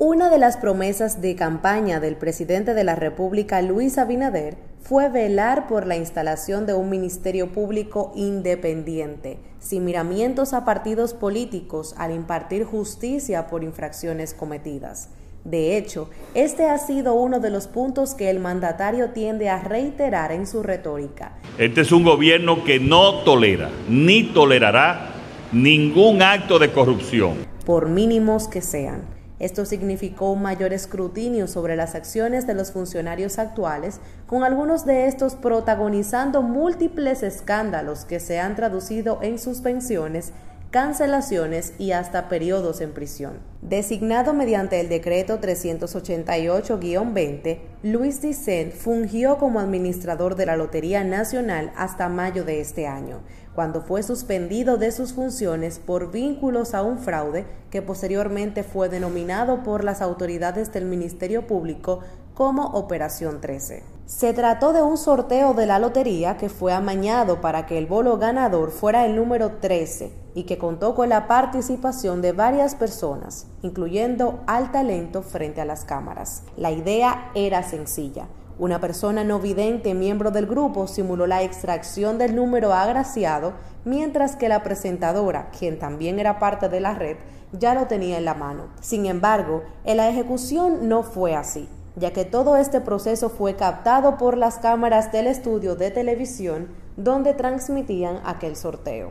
Una de las promesas de campaña del presidente de la República, Luis Abinader, fue velar por la instalación de un ministerio público independiente, sin miramientos a partidos políticos al impartir justicia por infracciones cometidas. De hecho, este ha sido uno de los puntos que el mandatario tiende a reiterar en su retórica. Este es un gobierno que no tolera ni tolerará ningún acto de corrupción. Por mínimos que sean. Esto significó un mayor escrutinio sobre las acciones de los funcionarios actuales, con algunos de estos protagonizando múltiples escándalos que se han traducido en suspensiones cancelaciones y hasta periodos en prisión. Designado mediante el decreto 388-20, Luis Dicent fungió como administrador de la Lotería Nacional hasta mayo de este año, cuando fue suspendido de sus funciones por vínculos a un fraude que posteriormente fue denominado por las autoridades del Ministerio Público como Operación 13. Se trató de un sorteo de la lotería que fue amañado para que el bolo ganador fuera el número 13 y que contó con la participación de varias personas, incluyendo al talento frente a las cámaras. La idea era sencilla. Una persona no vidente, miembro del grupo, simuló la extracción del número agraciado, mientras que la presentadora, quien también era parte de la red, ya lo tenía en la mano. Sin embargo, en la ejecución no fue así ya que todo este proceso fue captado por las cámaras del estudio de televisión donde transmitían aquel sorteo.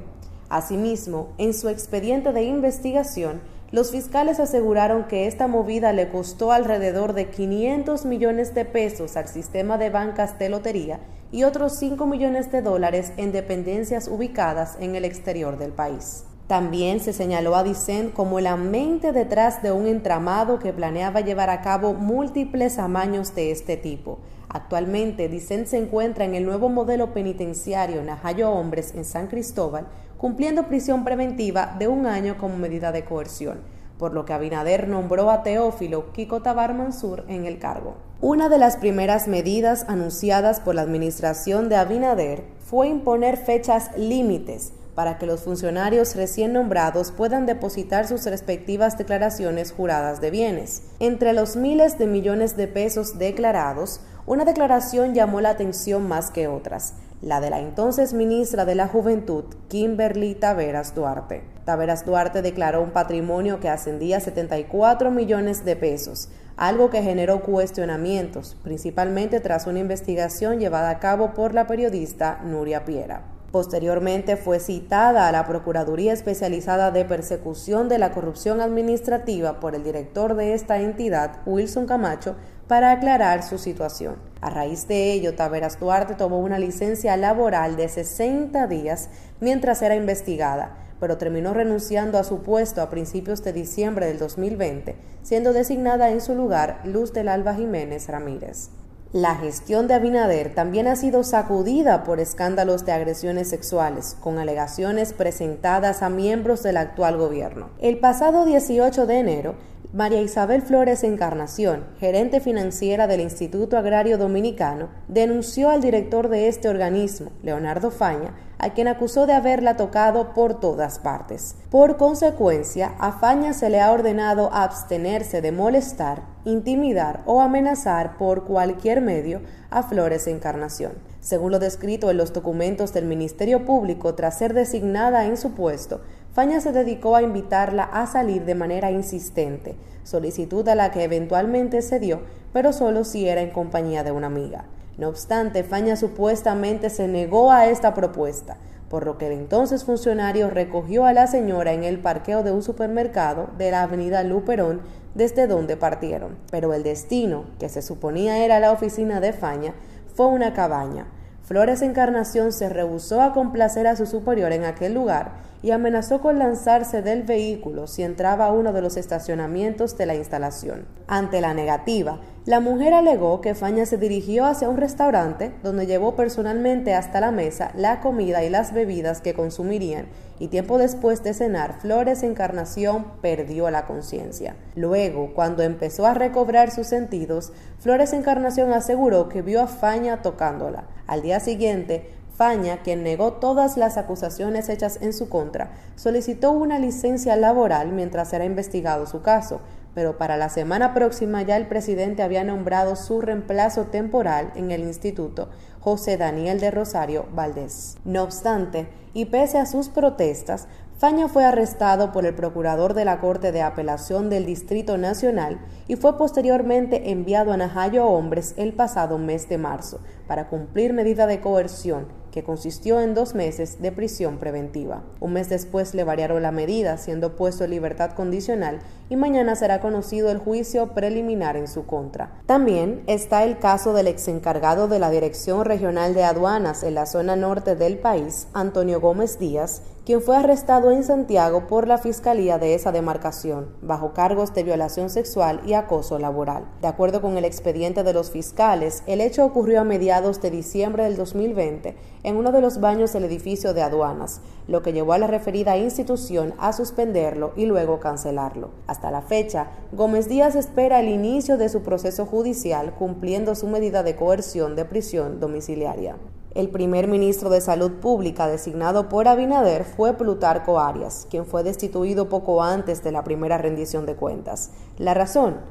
Asimismo, en su expediente de investigación, los fiscales aseguraron que esta movida le costó alrededor de 500 millones de pesos al sistema de bancas de lotería y otros 5 millones de dólares en dependencias ubicadas en el exterior del país. También se señaló a Dicen como la mente detrás de un entramado que planeaba llevar a cabo múltiples amaños de este tipo. Actualmente, Dicen se encuentra en el nuevo modelo penitenciario Najayo Hombres en San Cristóbal, cumpliendo prisión preventiva de un año como medida de coerción, por lo que Abinader nombró a Teófilo Kiko Mansur en el cargo. Una de las primeras medidas anunciadas por la administración de Abinader fue imponer fechas límites para que los funcionarios recién nombrados puedan depositar sus respectivas declaraciones juradas de bienes. Entre los miles de millones de pesos declarados, una declaración llamó la atención más que otras, la de la entonces ministra de la Juventud, Kimberly Taveras Duarte. Taveras Duarte declaró un patrimonio que ascendía a 74 millones de pesos, algo que generó cuestionamientos, principalmente tras una investigación llevada a cabo por la periodista Nuria Piera. Posteriormente fue citada a la Procuraduría Especializada de Persecución de la Corrupción Administrativa por el director de esta entidad, Wilson Camacho, para aclarar su situación. A raíz de ello, Taveras Duarte tomó una licencia laboral de 60 días mientras era investigada, pero terminó renunciando a su puesto a principios de diciembre del 2020, siendo designada en su lugar Luz del Alba Jiménez Ramírez. La gestión de Abinader también ha sido sacudida por escándalos de agresiones sexuales, con alegaciones presentadas a miembros del actual gobierno. El pasado 18 de enero, María Isabel Flores Encarnación, gerente financiera del Instituto Agrario Dominicano, denunció al director de este organismo, Leonardo Faña, a quien acusó de haberla tocado por todas partes. Por consecuencia, a Faña se le ha ordenado abstenerse de molestar, intimidar o amenazar por cualquier medio a Flores Encarnación. Según lo descrito en los documentos del Ministerio Público tras ser designada en su puesto, Faña se dedicó a invitarla a salir de manera insistente, solicitud a la que eventualmente cedió, pero solo si era en compañía de una amiga. No obstante, Faña supuestamente se negó a esta propuesta, por lo que el entonces funcionario recogió a la señora en el parqueo de un supermercado de la avenida Luperón, desde donde partieron. Pero el destino, que se suponía era la oficina de Faña, fue una cabaña. Flores Encarnación se rehusó a complacer a su superior en aquel lugar y amenazó con lanzarse del vehículo si entraba a uno de los estacionamientos de la instalación. Ante la negativa, la mujer alegó que Faña se dirigió hacia un restaurante donde llevó personalmente hasta la mesa la comida y las bebidas que consumirían y tiempo después de cenar, Flores Encarnación perdió la conciencia. Luego, cuando empezó a recobrar sus sentidos, Flores Encarnación aseguró que vio a Faña tocándola. Al día siguiente, Faña, quien negó todas las acusaciones hechas en su contra, solicitó una licencia laboral mientras era investigado su caso, pero para la semana próxima ya el presidente había nombrado su reemplazo temporal en el instituto, José Daniel de Rosario Valdés. No obstante, y pese a sus protestas, Faña fue arrestado por el procurador de la Corte de Apelación del Distrito Nacional y fue posteriormente enviado a Najayo Hombres el pasado mes de marzo para cumplir medida de coerción que consistió en dos meses de prisión preventiva. Un mes después le variaron la medida, siendo puesto en libertad condicional, y mañana será conocido el juicio preliminar en su contra. También está el caso del ex encargado de la Dirección Regional de Aduanas en la zona norte del país, Antonio Gómez Díaz, quien fue arrestado en Santiago por la Fiscalía de esa demarcación, bajo cargos de violación sexual y acoso laboral. De acuerdo con el expediente de los fiscales, el hecho ocurrió a mediados de diciembre del 2020 en uno de los baños del edificio de aduanas, lo que llevó a la referida institución a suspenderlo y luego cancelarlo. Hasta la fecha, Gómez Díaz espera el inicio de su proceso judicial cumpliendo su medida de coerción de prisión domiciliaria. El primer ministro de Salud Pública designado por Abinader fue Plutarco Arias, quien fue destituido poco antes de la primera rendición de cuentas. La razón,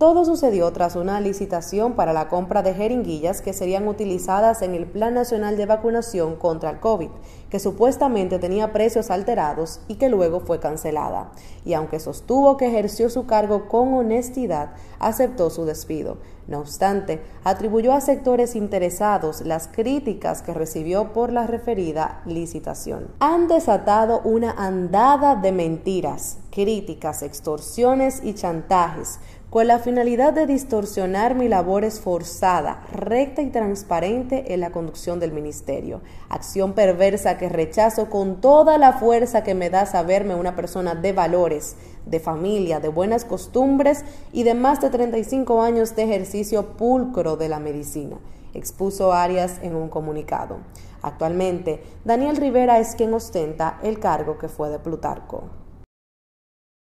todo sucedió tras una licitación para la compra de jeringuillas que serían utilizadas en el Plan Nacional de Vacunación contra el COVID, que supuestamente tenía precios alterados y que luego fue cancelada. Y aunque sostuvo que ejerció su cargo con honestidad, aceptó su despido. No obstante, atribuyó a sectores interesados las críticas que recibió por la referida licitación. Han desatado una andada de mentiras, críticas, extorsiones y chantajes con la finalidad de distorsionar mi labor esforzada, recta y transparente en la conducción del ministerio. Acción perversa que rechazo con toda la fuerza que me da saberme una persona de valores, de familia, de buenas costumbres y de más de 35 años de ejercicio pulcro de la medicina, expuso Arias en un comunicado. Actualmente, Daniel Rivera es quien ostenta el cargo que fue de Plutarco.